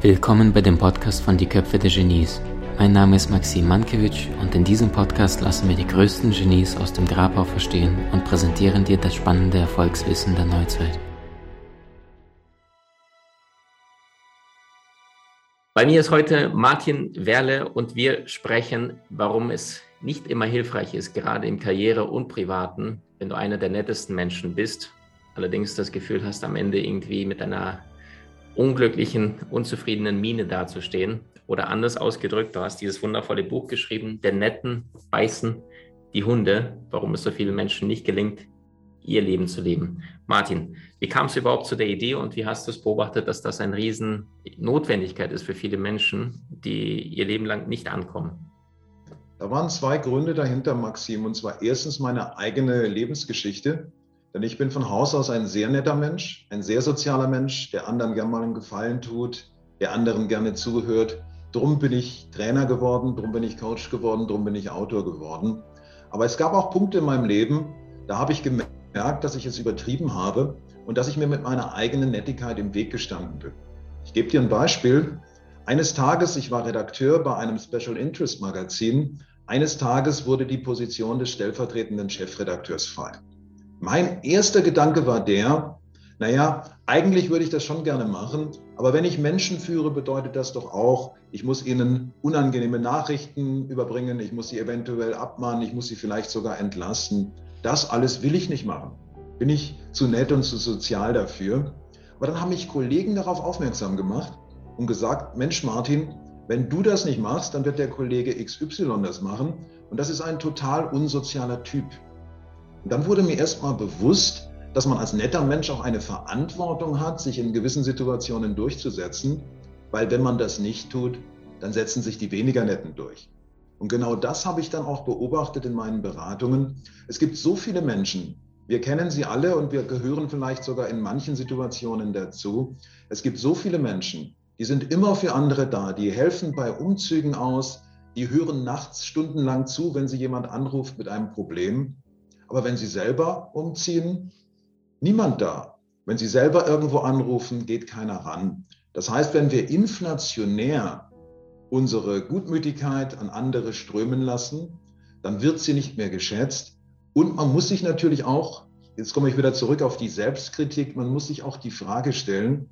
Willkommen bei dem Podcast von Die Köpfe der Genies. Mein Name ist Maxim Mankewitsch und in diesem Podcast lassen wir die größten Genies aus dem Grabau verstehen und präsentieren dir das spannende Erfolgswissen der Neuzeit. Bei mir ist heute Martin Werle und wir sprechen, warum es nicht immer hilfreich ist, gerade im Karriere- und Privaten, wenn du einer der nettesten Menschen bist, allerdings das Gefühl hast, am Ende irgendwie mit einer unglücklichen, unzufriedenen Miene dazustehen. Oder anders ausgedrückt, du hast dieses wundervolle Buch geschrieben, Der Netten beißen die Hunde, warum es so vielen Menschen nicht gelingt, ihr Leben zu leben. Martin, wie kam es überhaupt zu der Idee und wie hast du es beobachtet, dass das eine riesen Notwendigkeit ist für viele Menschen, die ihr Leben lang nicht ankommen? Da waren zwei Gründe dahinter, Maxim. Und zwar erstens meine eigene Lebensgeschichte. Denn ich bin von Haus aus ein sehr netter Mensch, ein sehr sozialer Mensch, der anderen gerne mal einen Gefallen tut, der anderen gerne zuhört. Drum bin ich Trainer geworden, drum bin ich Coach geworden, drum bin ich Autor geworden. Aber es gab auch Punkte in meinem Leben, da habe ich gemerkt, dass ich es übertrieben habe und dass ich mir mit meiner eigenen Nettigkeit im Weg gestanden bin. Ich gebe dir ein Beispiel. Eines Tages, ich war Redakteur bei einem Special Interest Magazin, eines Tages wurde die Position des stellvertretenden Chefredakteurs frei. Mein erster Gedanke war der, naja, eigentlich würde ich das schon gerne machen, aber wenn ich Menschen führe, bedeutet das doch auch, ich muss ihnen unangenehme Nachrichten überbringen, ich muss sie eventuell abmahnen, ich muss sie vielleicht sogar entlassen. Das alles will ich nicht machen. Bin ich zu nett und zu sozial dafür. Aber dann haben mich Kollegen darauf aufmerksam gemacht und gesagt, Mensch Martin, wenn du das nicht machst, dann wird der Kollege XY das machen. Und das ist ein total unsozialer Typ. Und dann wurde mir erstmal bewusst, dass man als netter Mensch auch eine Verantwortung hat, sich in gewissen Situationen durchzusetzen, weil wenn man das nicht tut, dann setzen sich die weniger netten durch. Und genau das habe ich dann auch beobachtet in meinen Beratungen. Es gibt so viele Menschen, wir kennen sie alle und wir gehören vielleicht sogar in manchen Situationen dazu. Es gibt so viele Menschen, die sind immer für andere da, die helfen bei Umzügen aus, die hören nachts stundenlang zu, wenn sie jemand anruft mit einem Problem. Aber wenn Sie selber umziehen, niemand da. Wenn Sie selber irgendwo anrufen, geht keiner ran. Das heißt, wenn wir inflationär unsere Gutmütigkeit an andere strömen lassen, dann wird sie nicht mehr geschätzt. Und man muss sich natürlich auch, jetzt komme ich wieder zurück auf die Selbstkritik, man muss sich auch die Frage stellen,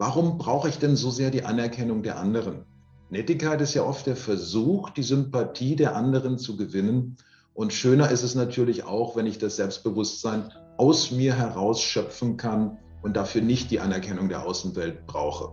warum brauche ich denn so sehr die Anerkennung der anderen? Nettigkeit ist ja oft der Versuch, die Sympathie der anderen zu gewinnen. Und schöner ist es natürlich auch, wenn ich das Selbstbewusstsein aus mir heraus schöpfen kann und dafür nicht die Anerkennung der Außenwelt brauche.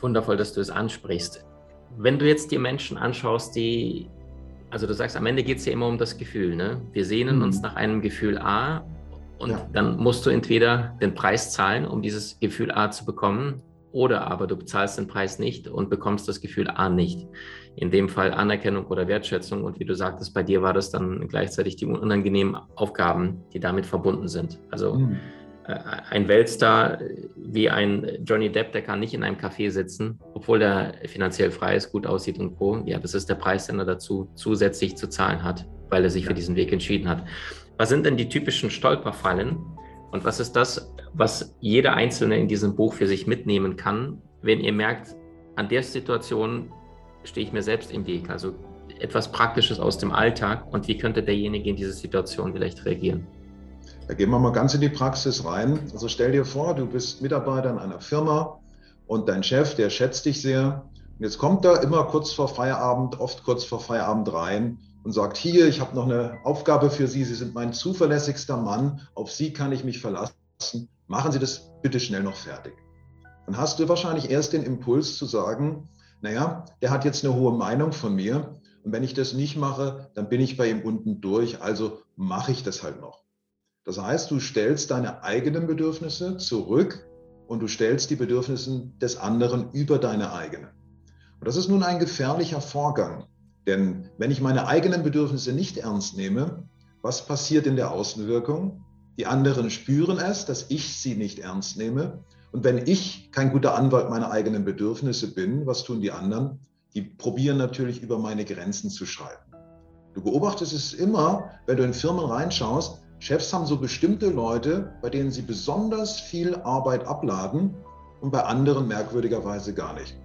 Wundervoll, dass du es ansprichst. Wenn du jetzt die Menschen anschaust, die, also du sagst, am Ende geht es ja immer um das Gefühl. Ne? Wir sehnen mhm. uns nach einem Gefühl A und ja. dann musst du entweder den Preis zahlen, um dieses Gefühl A zu bekommen, oder aber du bezahlst den Preis nicht und bekommst das Gefühl A nicht. In dem Fall Anerkennung oder Wertschätzung. Und wie du sagtest, bei dir war das dann gleichzeitig die unangenehmen Aufgaben, die damit verbunden sind. Also mhm. äh, ein Weltstar wie ein Johnny Depp, der kann nicht in einem Café sitzen, obwohl er finanziell frei ist, gut aussieht und Co. Ja, das ist der Preis, den er dazu zusätzlich zu zahlen hat, weil er sich ja. für diesen Weg entschieden hat. Was sind denn die typischen Stolperfallen, und was ist das, was jeder Einzelne in diesem Buch für sich mitnehmen kann, wenn ihr merkt, an der Situation stehe ich mir selbst im Weg? Also etwas Praktisches aus dem Alltag und wie könnte derjenige in diese Situation vielleicht reagieren? Da gehen wir mal ganz in die Praxis rein. Also stell dir vor, du bist Mitarbeiter in einer Firma und dein Chef, der schätzt dich sehr. Und jetzt kommt er immer kurz vor Feierabend, oft kurz vor Feierabend rein und sagt, hier, ich habe noch eine Aufgabe für Sie, Sie sind mein zuverlässigster Mann, auf Sie kann ich mich verlassen, machen Sie das bitte schnell noch fertig. Dann hast du wahrscheinlich erst den Impuls zu sagen, naja, der hat jetzt eine hohe Meinung von mir und wenn ich das nicht mache, dann bin ich bei ihm unten durch, also mache ich das halt noch. Das heißt, du stellst deine eigenen Bedürfnisse zurück und du stellst die Bedürfnisse des anderen über deine eigenen. Und das ist nun ein gefährlicher Vorgang. Denn wenn ich meine eigenen Bedürfnisse nicht ernst nehme, was passiert in der Außenwirkung? Die anderen spüren es, dass ich sie nicht ernst nehme. Und wenn ich kein guter Anwalt meiner eigenen Bedürfnisse bin, was tun die anderen? Die probieren natürlich über meine Grenzen zu schreiben. Du beobachtest es immer, wenn du in Firmen reinschaust, Chefs haben so bestimmte Leute, bei denen sie besonders viel Arbeit abladen und bei anderen merkwürdigerweise gar nicht.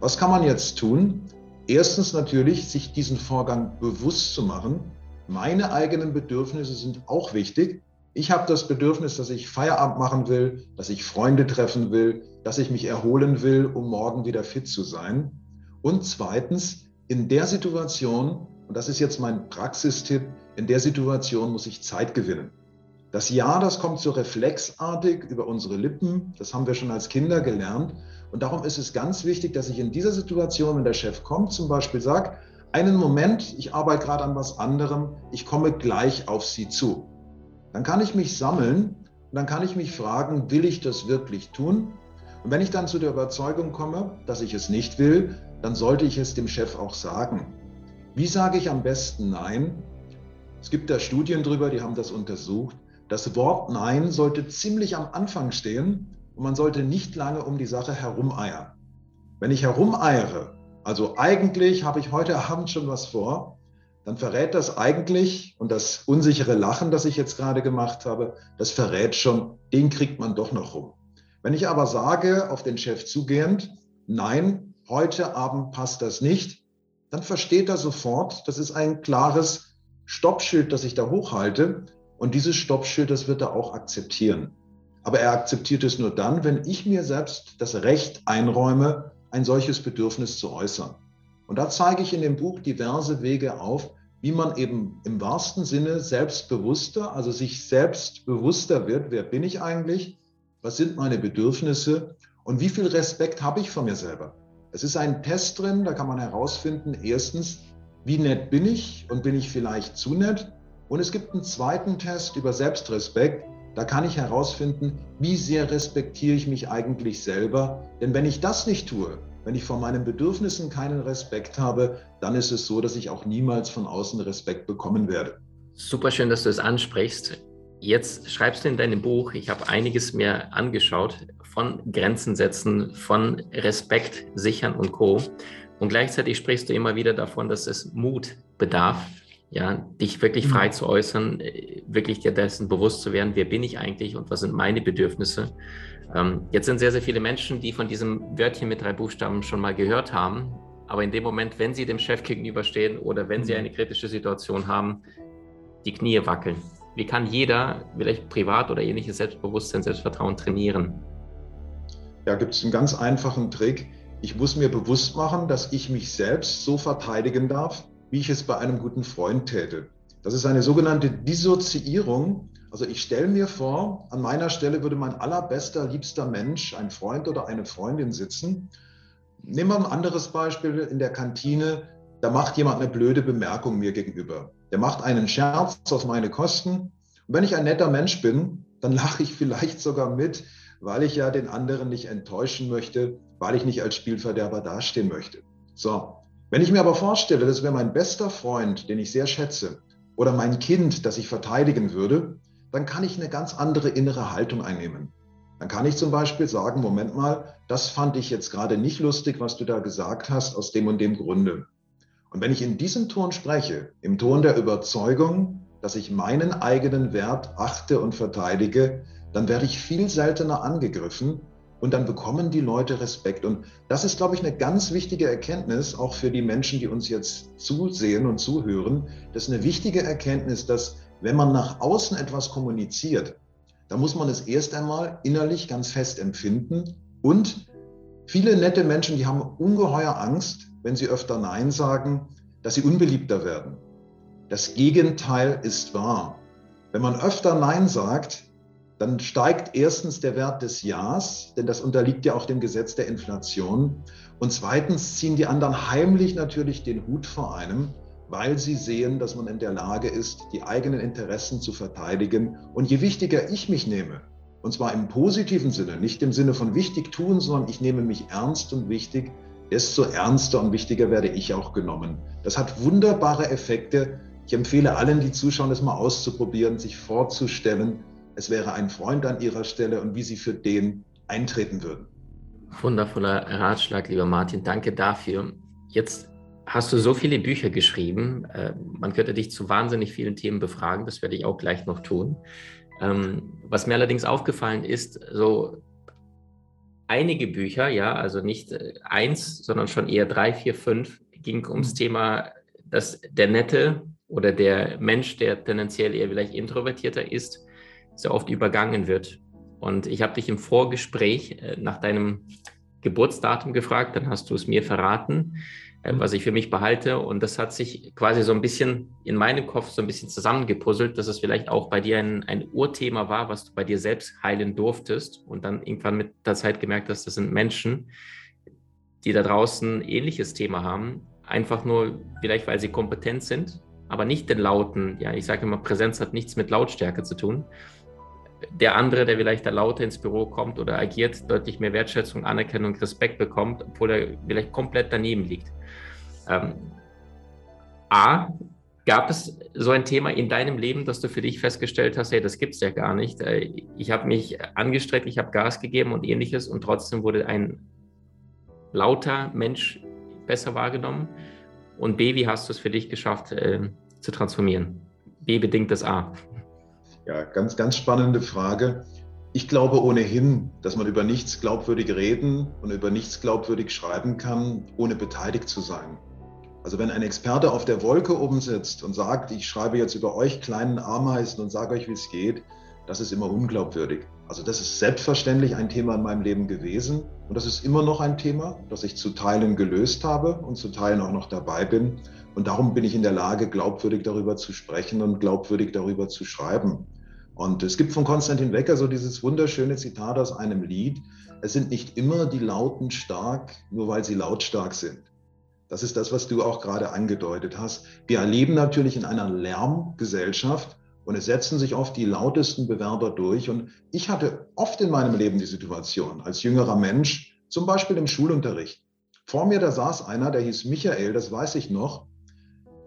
Was kann man jetzt tun? Erstens natürlich, sich diesen Vorgang bewusst zu machen. Meine eigenen Bedürfnisse sind auch wichtig. Ich habe das Bedürfnis, dass ich Feierabend machen will, dass ich Freunde treffen will, dass ich mich erholen will, um morgen wieder fit zu sein. Und zweitens, in der Situation, und das ist jetzt mein Praxistipp, in der Situation muss ich Zeit gewinnen. Das Ja, das kommt so reflexartig über unsere Lippen. Das haben wir schon als Kinder gelernt. Und darum ist es ganz wichtig, dass ich in dieser Situation, wenn der Chef kommt, zum Beispiel sage, einen Moment, ich arbeite gerade an was anderem, ich komme gleich auf Sie zu. Dann kann ich mich sammeln und dann kann ich mich fragen, will ich das wirklich tun? Und wenn ich dann zu der Überzeugung komme, dass ich es nicht will, dann sollte ich es dem Chef auch sagen. Wie sage ich am besten Nein? Es gibt da Studien drüber, die haben das untersucht. Das Wort Nein sollte ziemlich am Anfang stehen und man sollte nicht lange um die Sache herumeiern. Wenn ich herumeiere, also eigentlich habe ich heute Abend schon was vor, dann verrät das eigentlich und das unsichere Lachen, das ich jetzt gerade gemacht habe, das verrät schon, den kriegt man doch noch rum. Wenn ich aber sage, auf den Chef zugehend, nein, heute Abend passt das nicht, dann versteht er sofort, das ist ein klares Stoppschild, das ich da hochhalte und dieses Stoppschild, das wird er auch akzeptieren. Aber er akzeptiert es nur dann, wenn ich mir selbst das Recht einräume, ein solches Bedürfnis zu äußern. Und da zeige ich in dem Buch diverse Wege auf, wie man eben im wahrsten Sinne selbstbewusster, also sich selbst bewusster wird, wer bin ich eigentlich, was sind meine Bedürfnisse und wie viel Respekt habe ich vor mir selber. Es ist ein Test drin, da kann man herausfinden, erstens, wie nett bin ich und bin ich vielleicht zu nett und es gibt einen zweiten Test über Selbstrespekt. Da kann ich herausfinden, wie sehr respektiere ich mich eigentlich selber. Denn wenn ich das nicht tue, wenn ich vor meinen Bedürfnissen keinen Respekt habe, dann ist es so, dass ich auch niemals von außen Respekt bekommen werde. Super schön, dass du es ansprichst. Jetzt schreibst du in deinem Buch, ich habe einiges mir angeschaut, von Grenzen setzen, von Respekt sichern und Co. Und gleichzeitig sprichst du immer wieder davon, dass es Mut bedarf, ja, dich wirklich frei mhm. zu äußern, äh, wirklich dir dessen bewusst zu werden, wer bin ich eigentlich und was sind meine Bedürfnisse. Ähm, jetzt sind sehr, sehr viele Menschen, die von diesem Wörtchen mit drei Buchstaben schon mal gehört haben, aber in dem Moment, wenn sie dem Chef gegenüberstehen oder wenn sie mhm. eine kritische Situation haben, die Knie wackeln. Wie kann jeder vielleicht privat oder ähnliches Selbstbewusstsein, Selbstvertrauen trainieren? Da gibt es einen ganz einfachen Trick. Ich muss mir bewusst machen, dass ich mich selbst so verteidigen darf, wie ich es bei einem guten Freund täte. Das ist eine sogenannte Dissoziierung. Also ich stelle mir vor, an meiner Stelle würde mein allerbester, liebster Mensch, ein Freund oder eine Freundin sitzen. Nehmen wir ein anderes Beispiel in der Kantine. Da macht jemand eine blöde Bemerkung mir gegenüber. Der macht einen Scherz auf meine Kosten. Und wenn ich ein netter Mensch bin, dann lache ich vielleicht sogar mit, weil ich ja den anderen nicht enttäuschen möchte, weil ich nicht als Spielverderber dastehen möchte. So, wenn ich mir aber vorstelle, das wäre mein bester Freund, den ich sehr schätze, oder mein Kind, das ich verteidigen würde, dann kann ich eine ganz andere innere Haltung einnehmen. Dann kann ich zum Beispiel sagen, Moment mal, das fand ich jetzt gerade nicht lustig, was du da gesagt hast, aus dem und dem Grunde. Und wenn ich in diesem Ton spreche, im Ton der Überzeugung, dass ich meinen eigenen Wert achte und verteidige, dann werde ich viel seltener angegriffen und dann bekommen die Leute Respekt. Und das ist, glaube ich, eine ganz wichtige Erkenntnis, auch für die Menschen, die uns jetzt zusehen und zuhören. Das ist eine wichtige Erkenntnis, dass wenn man nach außen etwas kommuniziert, dann muss man es erst einmal innerlich ganz fest empfinden. Und viele nette Menschen, die haben ungeheuer Angst, wenn sie öfter Nein sagen, dass sie unbeliebter werden. Das Gegenteil ist wahr. Wenn man öfter Nein sagt, dann steigt erstens der Wert des Ja's, denn das unterliegt ja auch dem Gesetz der Inflation. Und zweitens ziehen die anderen heimlich natürlich den Hut vor einem, weil sie sehen, dass man in der Lage ist, die eigenen Interessen zu verteidigen. Und je wichtiger ich mich nehme, und zwar im positiven Sinne, nicht im Sinne von wichtig tun, sondern ich nehme mich ernst und wichtig, desto ernster und wichtiger werde ich auch genommen. Das hat wunderbare Effekte. Ich empfehle allen, die zuschauen, das mal auszuprobieren, sich vorzustellen, es wäre ein Freund an ihrer Stelle und wie sie für den eintreten würden. Wundervoller Ratschlag, lieber Martin. Danke dafür. Jetzt hast du so viele Bücher geschrieben. Äh, man könnte dich zu wahnsinnig vielen Themen befragen. Das werde ich auch gleich noch tun. Ähm, was mir allerdings aufgefallen ist, so einige Bücher, ja, also nicht äh, eins, sondern schon eher drei, vier, fünf, ging ums mhm. Thema, dass der Nette oder der Mensch, der tendenziell eher vielleicht introvertierter ist, so oft übergangen wird. Und ich habe dich im Vorgespräch äh, nach deinem Geburtsdatum gefragt, dann hast du es mir verraten. Äh, was ich für mich behalte. Und das hat sich quasi so ein bisschen in meinem Kopf so ein bisschen zusammengepuzzelt, dass es vielleicht auch bei dir ein, ein Urthema war, was du bei dir selbst heilen durftest und dann irgendwann mit der Zeit gemerkt hast, das sind Menschen, die da draußen ähnliches Thema haben, einfach nur vielleicht, weil sie kompetent sind, aber nicht den lauten, ja, ich sage immer, Präsenz hat nichts mit Lautstärke zu tun. Der andere, der vielleicht da lauter ins Büro kommt oder agiert, deutlich mehr Wertschätzung, Anerkennung, Respekt bekommt, obwohl er vielleicht komplett daneben liegt. Ähm, A, gab es so ein Thema in deinem Leben, dass du für dich festgestellt hast, hey, das gibt es ja gar nicht. Äh, ich habe mich angestreckt, ich habe Gas gegeben und ähnliches und trotzdem wurde ein lauter Mensch besser wahrgenommen. Und B, wie hast du es für dich geschafft äh, zu transformieren? B bedingt das A. Ja, ganz, ganz spannende Frage. Ich glaube ohnehin, dass man über nichts glaubwürdig reden und über nichts glaubwürdig schreiben kann, ohne beteiligt zu sein. Also wenn ein Experte auf der Wolke oben sitzt und sagt, ich schreibe jetzt über euch kleinen Ameisen und sage euch, wie es geht, das ist immer unglaubwürdig. Also das ist selbstverständlich ein Thema in meinem Leben gewesen und das ist immer noch ein Thema, das ich zu Teilen gelöst habe und zu Teilen auch noch dabei bin. Und darum bin ich in der Lage, glaubwürdig darüber zu sprechen und glaubwürdig darüber zu schreiben. Und es gibt von Konstantin Wecker so dieses wunderschöne Zitat aus einem Lied, es sind nicht immer die Lauten stark, nur weil sie lautstark sind. Das ist das, was du auch gerade angedeutet hast. Wir erleben natürlich in einer Lärmgesellschaft und es setzen sich oft die lautesten Bewerber durch. Und ich hatte oft in meinem Leben die Situation, als jüngerer Mensch, zum Beispiel im Schulunterricht. Vor mir, da saß einer, der hieß Michael, das weiß ich noch.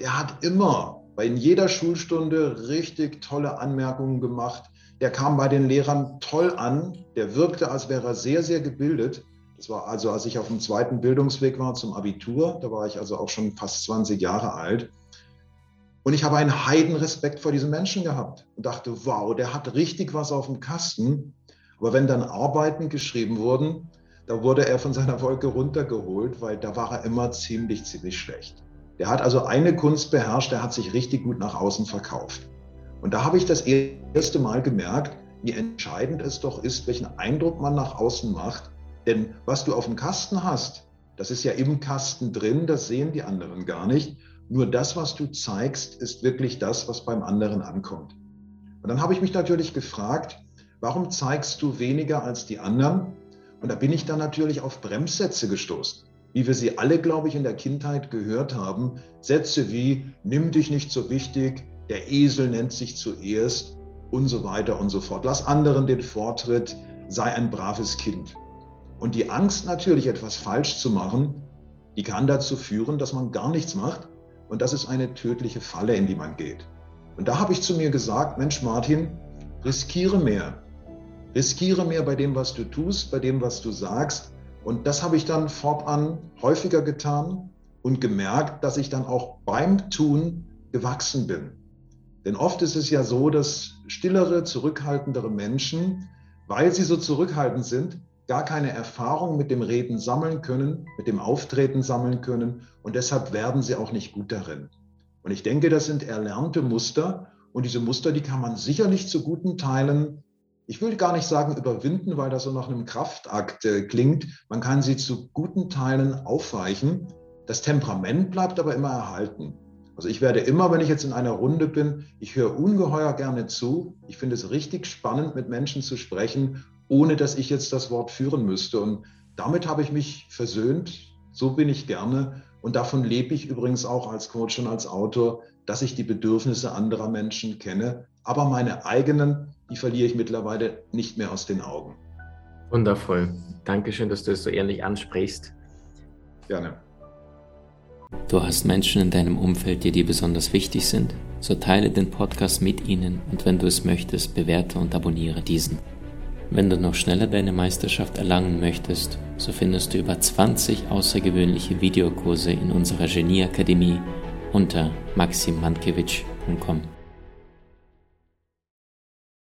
Der hat immer bei in jeder Schulstunde richtig tolle Anmerkungen gemacht. Der kam bei den Lehrern toll an. Der wirkte, als wäre er sehr, sehr gebildet. Das war also, als ich auf dem zweiten Bildungsweg war zum Abitur, da war ich also auch schon fast 20 Jahre alt. Und ich habe einen Heidenrespekt vor diesem Menschen gehabt und dachte, wow, der hat richtig was auf dem Kasten. Aber wenn dann Arbeiten geschrieben wurden, da wurde er von seiner Wolke runtergeholt, weil da war er immer ziemlich, ziemlich schlecht. Der hat also eine Kunst beherrscht, der hat sich richtig gut nach außen verkauft. Und da habe ich das erste Mal gemerkt, wie entscheidend es doch ist, welchen Eindruck man nach außen macht denn was du auf dem Kasten hast, das ist ja im Kasten drin, das sehen die anderen gar nicht. Nur das, was du zeigst, ist wirklich das, was beim anderen ankommt. Und dann habe ich mich natürlich gefragt, warum zeigst du weniger als die anderen? Und da bin ich dann natürlich auf Bremssätze gestoßen, wie wir sie alle, glaube ich, in der Kindheit gehört haben. Sätze wie, nimm dich nicht so wichtig, der Esel nennt sich zuerst und so weiter und so fort. Lass anderen den Vortritt, sei ein braves Kind. Und die Angst natürlich etwas falsch zu machen, die kann dazu führen, dass man gar nichts macht. Und das ist eine tödliche Falle, in die man geht. Und da habe ich zu mir gesagt, Mensch Martin, riskiere mehr. Riskiere mehr bei dem, was du tust, bei dem, was du sagst. Und das habe ich dann fortan häufiger getan und gemerkt, dass ich dann auch beim Tun gewachsen bin. Denn oft ist es ja so, dass stillere, zurückhaltendere Menschen, weil sie so zurückhaltend sind, gar keine Erfahrung mit dem Reden sammeln können, mit dem Auftreten sammeln können und deshalb werden sie auch nicht gut darin. Und ich denke, das sind erlernte Muster und diese Muster, die kann man sicherlich zu guten Teilen, ich will gar nicht sagen überwinden, weil das so nach einem Kraftakt äh, klingt. Man kann sie zu guten Teilen aufweichen. Das Temperament bleibt aber immer erhalten. Also ich werde immer, wenn ich jetzt in einer Runde bin, ich höre ungeheuer gerne zu. Ich finde es richtig spannend, mit Menschen zu sprechen ohne dass ich jetzt das Wort führen müsste. Und damit habe ich mich versöhnt. So bin ich gerne. Und davon lebe ich übrigens auch als Coach und als Autor, dass ich die Bedürfnisse anderer Menschen kenne. Aber meine eigenen, die verliere ich mittlerweile nicht mehr aus den Augen. Wundervoll. Dankeschön, dass du es so ehrlich ansprichst. Gerne. Du hast Menschen in deinem Umfeld, die dir besonders wichtig sind? So teile den Podcast mit ihnen und wenn du es möchtest, bewerte und abonniere diesen. Wenn du noch schneller deine Meisterschaft erlangen möchtest, so findest du über 20 außergewöhnliche Videokurse in unserer Genieakademie unter maximandkevich.com.